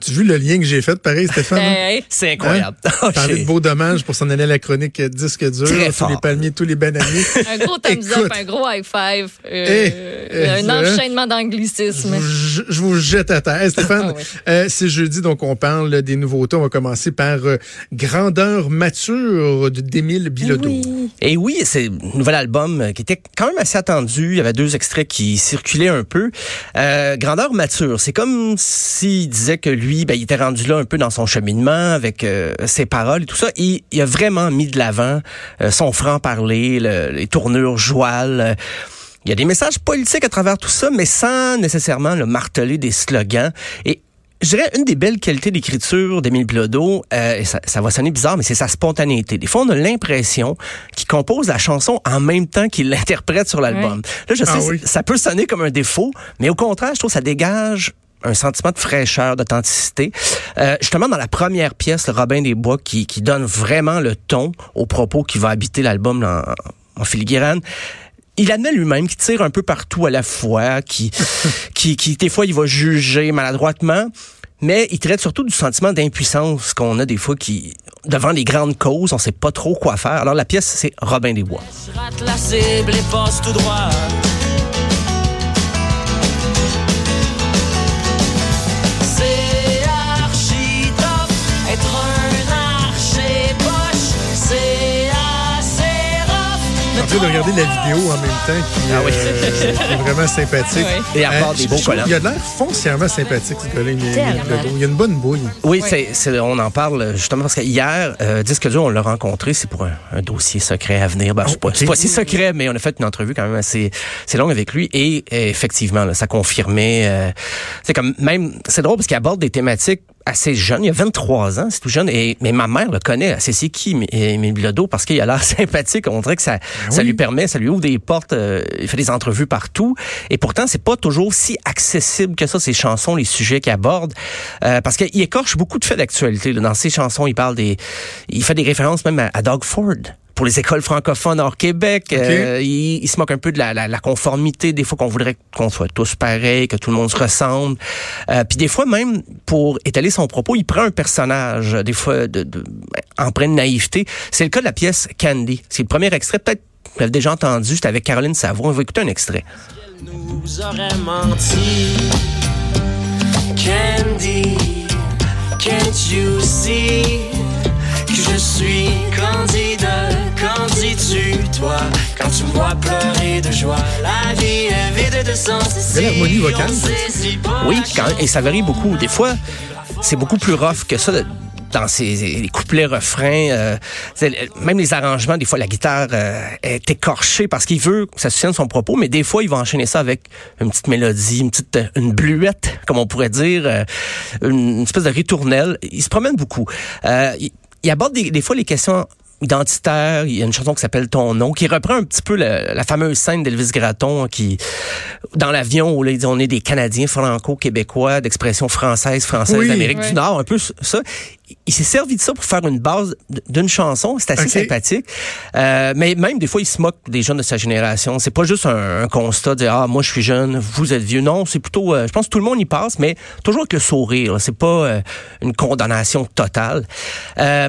Tu as vu le lien que j'ai fait, pareil, Stéphane? Hey, C'est incroyable. Hein? Parler de beau dommage pour s'en aller à la chronique disque dur, Très tous fort. les palmiers, tous les bananiers. un gros thumbs up, un gros high five, euh, Eh, eh, un ça, enchaînement vous, je- je vous jette à terre. Hey, Stéphane, Ah oui. euh, c'est jeudi, donc on parle des nouveautés. On va commencer par euh, Grandeur mature de d'Émile Bilodeau. Oui. Et oui, c'est un nouvel album qui était quand même assez attendu. Il y avait deux extraits qui circulaient un peu. Euh, grandeur mature, c'est comme s'il disait que lui, ben, il était rendu là un peu dans son cheminement avec euh, ses paroles et tout ça. Et il a vraiment mis de l'avant euh, son franc-parler, le- les tournures jouales. Il y a des messages politiques à travers tout ça, mais sans nécessairement le marteler des slogans. Et je dirais une des belles qualités d'écriture d'Émile Bilodeau, euh, ça, ça va sonner bizarre, mais c'est sa spontanéité. Des fois, on a l'impression qu'il compose la chanson en même temps qu'il l'interprète sur l'album. Là, je sais, Ah oui. ça- peut sonner comme un défaut, mais au contraire, je trouve que ça dégage un sentiment de fraîcheur, d'authenticité. Euh, justement, dans la première pièce, le Robin des Bois, qui, qui donne vraiment le ton au propos qui va habiter l'album en, en filigrane, il admet lui-même qu'il tire un peu partout à la fois, qui, qui, qui, des fois, il va juger maladroitement, mais il traite surtout du sentiment d'impuissance qu'on a des fois qui, devant les grandes causes, on sait pas trop quoi faire. Alors, la pièce, c'est Robin des Bois. Je rate la cible et passe tout droit. De regarder la vidéo en même temps qui, Ah oui. euh, qui est vraiment sympathique. Oui. Et à part des je- beaux collants. Il a l'air foncièrement sympathique, ce gars-là. Il a une bonne bouille. Oui, Oui. c'est, c'est- on en parle justement parce que hier, euh, Disque dur, on l'a rencontré, c'est pour un, un dossier secret à venir. Ben, c'est, pas, ok. c'est pas si secret, mais on a fait une entrevue quand même assez, assez longue avec lui et, euh, effectivement, là, ça confirmait. euh, c'est comme même, c'est drôle parce qu'il aborde des thématiques assez jeunes. Il a 23 ans, c'est tout jeune. Et mais ma mère le connaît. C'est c'est qui, Émile Bilodeau, parce qu'il a l'air sympathique. On dirait que ça, ça oui. lui permet, ça lui ouvre des portes. euh, il fait des entrevues partout. Et pourtant, c'est pas toujours si accessible que ça, ces chansons, les sujets qu'il aborde. Euh, parce qu'il écorche beaucoup de faits d'actualité. Dans ses chansons, il parle des... Il fait des références même à, à Doug Ford pour les écoles francophones hors Québec. Euh, il, il se moque un peu de la, la, la conformité, des fois qu'on voudrait qu'on soit tous pareils, que tout le monde se ressemble. Euh, Puis des fois même, pour étaler son propos, il prend un personnage, des fois de, de, empreint de naïveté. C'est le cas de la pièce Candy. C'est le premier extrait, peut-être vous l'avez déjà entendu, c'était avec Caroline Savoie. On va écouter un extrait. nous aurait menti. Candy, can't you see que je suis candide, qu'en dis-tu toi? Quand tu me vois pleurer de joie? La vie est vide de sens Belle harmonie vocale. on saisit pas Oui, quand et ça varie beaucoup. Des fois, c'est beaucoup plus rough que ça. de- Dans ces les couplets refrains, euh, même les arrangements, des fois la guitare euh, est écorchée parce qu'il veut que ça soutienne son propos, mais des fois il va enchaîner ça avec une petite mélodie, une petite euh, une bluette, comme on pourrait dire, euh, une, espèce de ritournelle. Il se promène beaucoup. Il, il aborde des, des fois les questions identitaires. Il y a une chanson qui s'appelle Ton nom, qui reprend un petit peu le- la fameuse scène d'Elvis Gratton qui, dans l'avion, où là, il dit on est des Canadiens franco-québécois d'expression française, française Oui. d'Amérique du Nord, un peu ça. Il s'est servi de ça pour faire une base d'une chanson. C'est assez sympathique. Euh, mais même des fois, il se moque des jeunes de sa génération. C'est pas juste un, un constat de ah moi je suis jeune, vous êtes vieux. Non, c'est plutôt, euh, je pense que tout le monde y passe, mais toujours avec le sourire. C'est pas euh, une condamnation totale. Euh,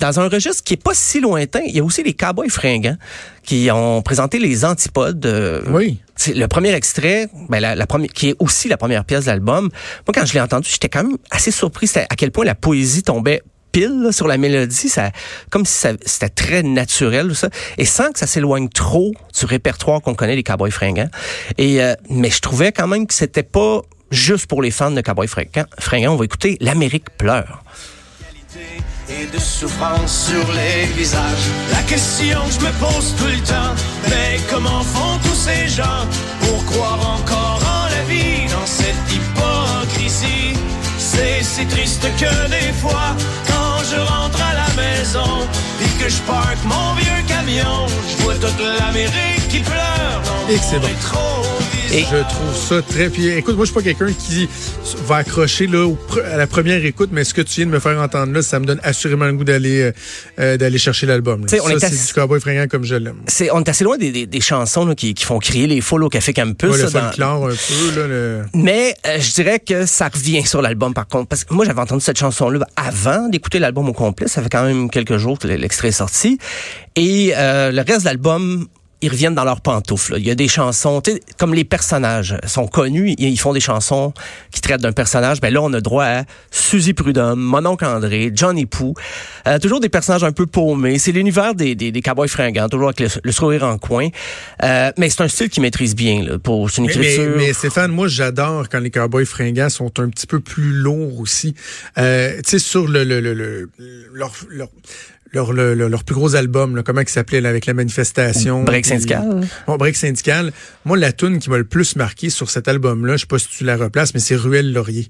dans un registre qui est pas si lointain, il y a aussi les Cowboys fringants qui ont présenté les antipodes. euh, Oui. le premier extrait, ben la, la première, qui est aussi la première pièce de l'album. Moi, quand je l'ai entendu, j'étais quand même assez surpris c'était à quel point la poésie tombait pile là, sur la mélodie, ça, comme si ça- c'était très naturel, ça, et sans que ça s'éloigne trop du répertoire qu'on connaît des Cowboys fringants. Et euh, mais je trouvais quand même que c'était pas juste pour les fans de Cowboys fringants. fringants. On va écouter L'Amérique pleure. Et de souffrance sur les visages. La question que je me pose tout le temps, mais comment font tous ces gens pour croire encore en la vie dans cette hypocrisie? C'est si triste que des fois, quand je rentre à la maison, puis que je parque mon vieux camion, je vois toute l'Amérique qui pleure dans Et mon rétroviseur. Et- Je trouve ça très. Puis écoute, moi, je suis pas quelqu'un qui va accrocher là, au pre- à la première écoute, mais ce que tu viens de me faire entendre là, ça me donne assurément le goût d'aller euh, euh, d'aller chercher l'album. Ça, est c'est assis- du cowboy fringant comme je l'aime. C'est, on est assez loin des, des- des chansons là, qui, qui font crier les foules au Café Campus. Ouais, le là, dans- un peu. Là, le... Mais euh, je dirais que ça revient sur l'album par contre. Parce que moi, j'avais entendu cette chanson-là avant d'écouter l'album au complet. Ça fait quand même quelques jours que l'extrait est sorti. Et euh, le reste de l'album, ils reviennent dans leurs pantoufles. là. Il y a des chansons, tu sais, comme les personnages sont connus, ils font des chansons qui traitent d'un personnage. Ben là, on a droit à Suzy Prudhomme, Mononcle André, Johnny Pooh. Euh, toujours des personnages un peu paumés. C'est l'univers des, des, des cowboys fringants, toujours avec le, le sourire en coin. Euh, mais c'est un style qu'ils maîtrisent bien. Là, pour une Mais, mais, écriture. mais Stéphane, moi j'adore quand les cowboys fringants sont un petit peu plus lourds aussi. Euh, tu sais, sur le, le, le, le- leur, leur, leur, le- le- leur plus gros album, là, comment il s'appelait avec la manifestation. Break puis- syndical. Bon, Break syndical. Moi, la tune qui m'a le plus marqué sur cet album-là, je sais pas si tu la replaces, mais c'est Ruelle Laurier.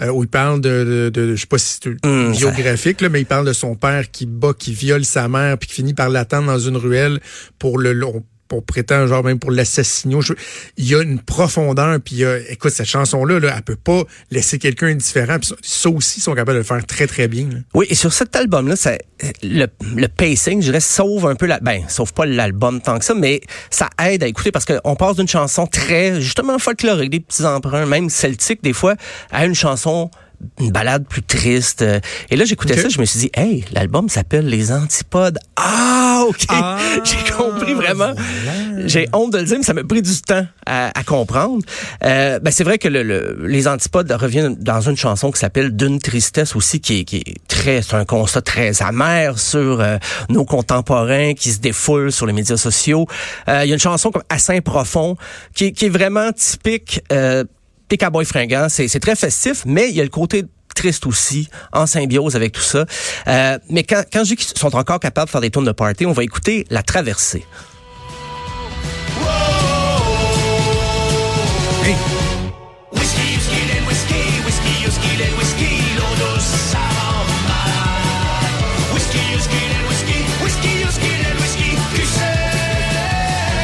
Euh, où il parle de, de, de- je sais pas si c'est ça- biographique, là, mais il parle de son père qui bat, qui viole sa mère, puis qui finit par l'attendre dans une ruelle pour le long pour prétend genre même pour l'assassiner. Je- Il y a une profondeur, puis il y a- écoute, cette chanson-là, là, elle peut pas laisser quelqu'un indifférent. Puis ça, aussi, ils sont capables de le faire très, très bien. là. Oui, et sur cet album-là, ça- le, le pacing, je dirais, sauve un peu la, ben, sauve pas l'album tant que ça, mais ça aide à écouter parce qu'on passe d'une chanson très, justement, folklorique, des petits emprunts, même celtiques, des fois, à une chanson une balade plus triste. Euh, Et là, j'écoutais ça, je me suis dit, hey, l'album s'appelle Les Antipodes. Ah, OK. Ah, J'ai compris vraiment. voilà. J'ai honte de le dire, mais ça m'a pris du temps à, à comprendre. Euh, ben, c'est vrai que le, le- les antipodes reviennent dans une chanson qui s'appelle D'une tristesse aussi, qui est, qui est très, c'est un constat très amer sur euh, nos contemporains qui se défoulent sur les médias sociaux. Euh, Il y a une chanson comme Assez profond qui, qui est vraiment typique euh, fringants. C'est c'est très festif, mais il y a le côté triste aussi, en symbiose avec tout ça. Euh, mais quand, quand je dis qu'ils sont encore capables de faire des tours de party, on va écouter La Traversée.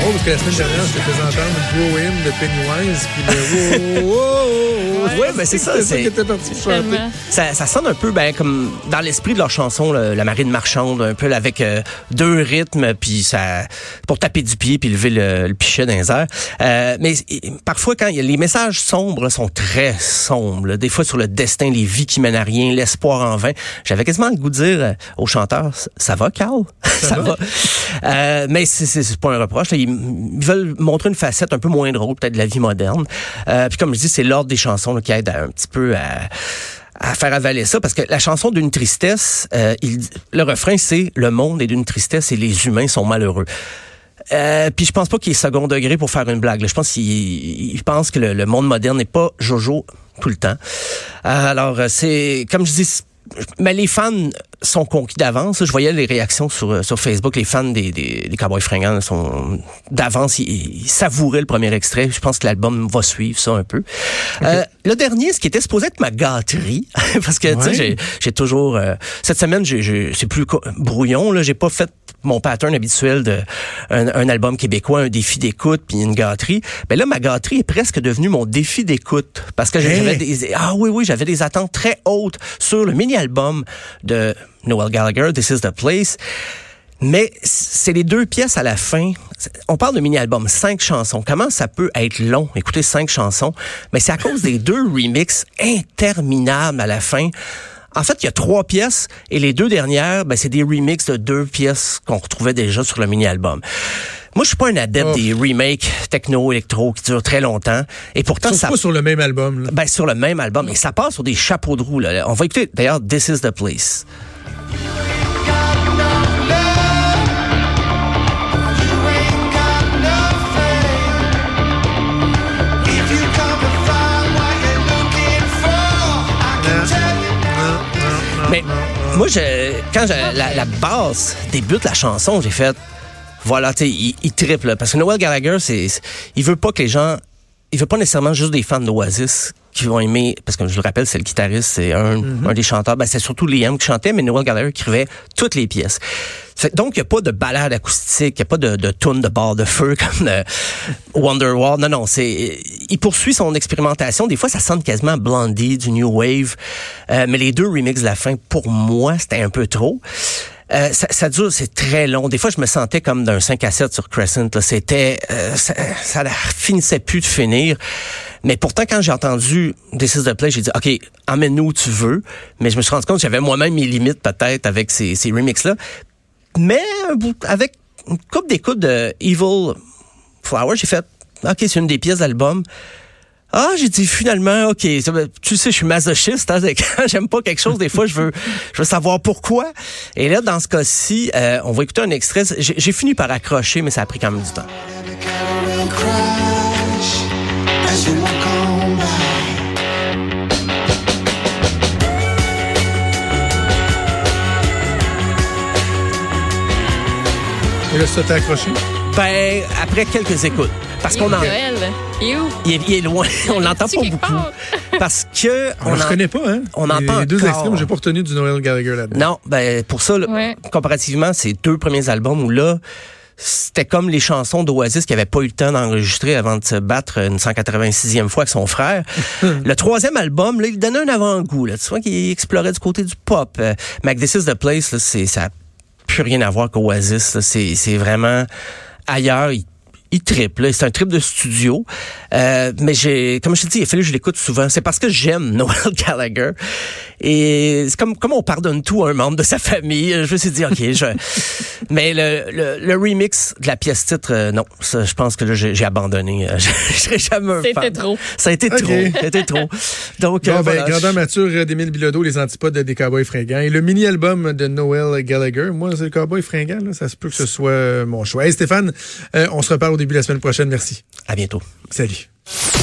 Oh, parce que la semaine dernière, je te faisais entendre Grow In de Pennywise, puis le Ouais, ben c'est ça, c'est-. Ça, ça sonne un peu ben comme dans l'esprit de leur chanson le- la marine marchande un peu là, avec euh, deux rythmes puis ça pour taper du pied puis lever le, le pichet dans les airs. Euh, mais et, parfois quand y a, les messages sombres là, sont très sombres là. des fois sur le destin les vies qui mènent à rien l'espoir en vain j'avais quasiment le goût de dire euh, au chanteur ça va Carl? Ça, va, Euh, mais c'est pas un reproche là. ils, ils veulent montrer une facette un peu moins drôle peut-être de la vie moderne euh, puis comme je dis c'est l'ordre des chansons qui aide un petit peu à faire avaler ça parce que la chanson d'une tristesse, euh, le refrain c'est le monde est d'une tristesse et les humains sont malheureux. Euh, puis je pense pas qu'il est second degré pour faire une blague. Je pense qu'il il pense que le, monde moderne n'est pas Jojo tout le temps. Euh, alors c'est comme je dis, mais les fans sont conquis d'avance. Je voyais les réactions sur, euh, sur Facebook. Les fans des, des, des Cowboys fringants sont d'avance. Ils, ils savouraient le premier extrait. Je pense que l'album va suivre ça un peu. Euh, le dernier, ce qui était supposé être ma gâterie, parce que tu sais, j'ai toujours euh, cette semaine, j'ai- j'ai- c'est plus brouillon. Là, j'ai pas fait mon pattern habituel de un, un album québécois, un défi d'écoute puis une gâterie. Ben là, ma gâterie est presque devenue mon défi d'écoute parce que j'avais des ah oui oui j'avais des attentes très hautes sur le mini album de Noel Gallagher, This Is the Place. Mais c'est les deux pièces à la fin. On parle de mini-album, cinq chansons. Comment ça peut être long, écouter cinq chansons? Mais c'est à cause des deux remixes interminables à la fin. En fait, il y a trois pièces et les deux dernières, ben, c'est des remixes de deux pièces qu'on retrouvait déjà sur le mini-album. Moi, je suis pas un adepte Oh. des remakes techno-électro qui durent très longtemps. Et pourtant, Sauf ça pas sur le même album. là. ben, sur le même album. Et ça passe sur des chapeaux de roue. Là. On va écouter d'ailleurs This is the Place. Mais moi, je, quand je- la, la basse débute la chanson, j'ai fait, voilà, tu sais, il, il triple. Parce que Noel Gallagher, c'est- il veut pas que les gens, il veut pas nécessairement juste des fans d'Oasis qui vont aimer, parce que je le rappelle, c'est le guitariste, c'est un, un des chanteurs. Ben, c'est surtout Liam qui chantait, mais Noel Gallagher écrivait toutes les pièces. Fait- donc, il n'y a pas de balade acoustique, il n'y a pas de, de tune de barre de feu comme euh, Wonderwall. Non, non, c'est, il poursuit son expérimentation. Des fois, ça sonne quasiment Blondie, du New Wave. Euh, mais les deux remixes de la fin, pour moi, c'était un peu trop. Euh, ça, ça dure, c'est très long. Des fois, je me sentais comme d'un 5 à 7 sur Crescent. C'était, euh, ça, ça finissait plus de finir. Mais pourtant, quand j'ai entendu This is the Play, j'ai dit, OK, emmène-nous où tu veux. Mais je me suis rendu compte que j'avais moi-même mes limites peut-être avec ces, ces remixes-là. Mais avec une coupe d'écoute de Evil Flower, j'ai fait, OK, c'est une des pièces d'album. Ah, j'ai dit finalement, ok, tu sais, je suis masochiste. Hein, quand j'aime pas quelque chose, des fois, je veux, je veux savoir pourquoi. Et là, dans ce cas-ci, euh, on va écouter un extrait. J'ai fini par accrocher, mais ça a pris quand même du temps. Et là, ça t'a accroché? Ben, après quelques écoutes, parce qu'on en, Noël, il est où? il est, il est loin, on l'entend pas beaucoup, part? parce que On ne en- reconnaît pas, hein? on entend les deux extrêmes, j'ai pas retenu du Noel Gallagher là-dedans. Non, ben pour ça, là, Ouais. comparativement, ces deux premiers albums où là, c'était comme les chansons d'Oasis qui n'avaient pas eu le temps d'enregistrer avant de se battre une 186e fois avec son frère. le troisième album, là, il donnait un avant-goût. Là. Tu vois qu'il explorait du côté du pop. Euh, avec This is the Place, là, c'est, ça n'a plus rien à voir qu'Oasis. là. C'est, c'est vraiment ailleurs. Il, il triple, là. c'est un trip de studio. Euh, mais j'ai, comme je te dis, il a fallu que je l'écoute souvent. C'est parce que j'aime Noel Gallagher. Et c'est comme, comme on pardonne tout à un membre de sa famille. Je me suis dit, OK, je... Mais le, le, le remix de la pièce titre, euh, non. Ça, je pense que là, j'ai j'ai abandonné. Euh, Je, je serai jamais un C'était fan. trop. Ça a été OK. trop. Ça a été trop. Donc, Bon, euh, ben, voilà, grandeur je- mature euh, d'Émile Bilodeau, Les Antipodes des Cowboys fringants. Et le mini-album de Noel Gallagher, moi, c'est le Cowboy fringant, là, ça se peut que ce soit mon choix. Hey, Stéphane, euh, on se reparle au début de la semaine prochaine. Merci. À bientôt. Salut.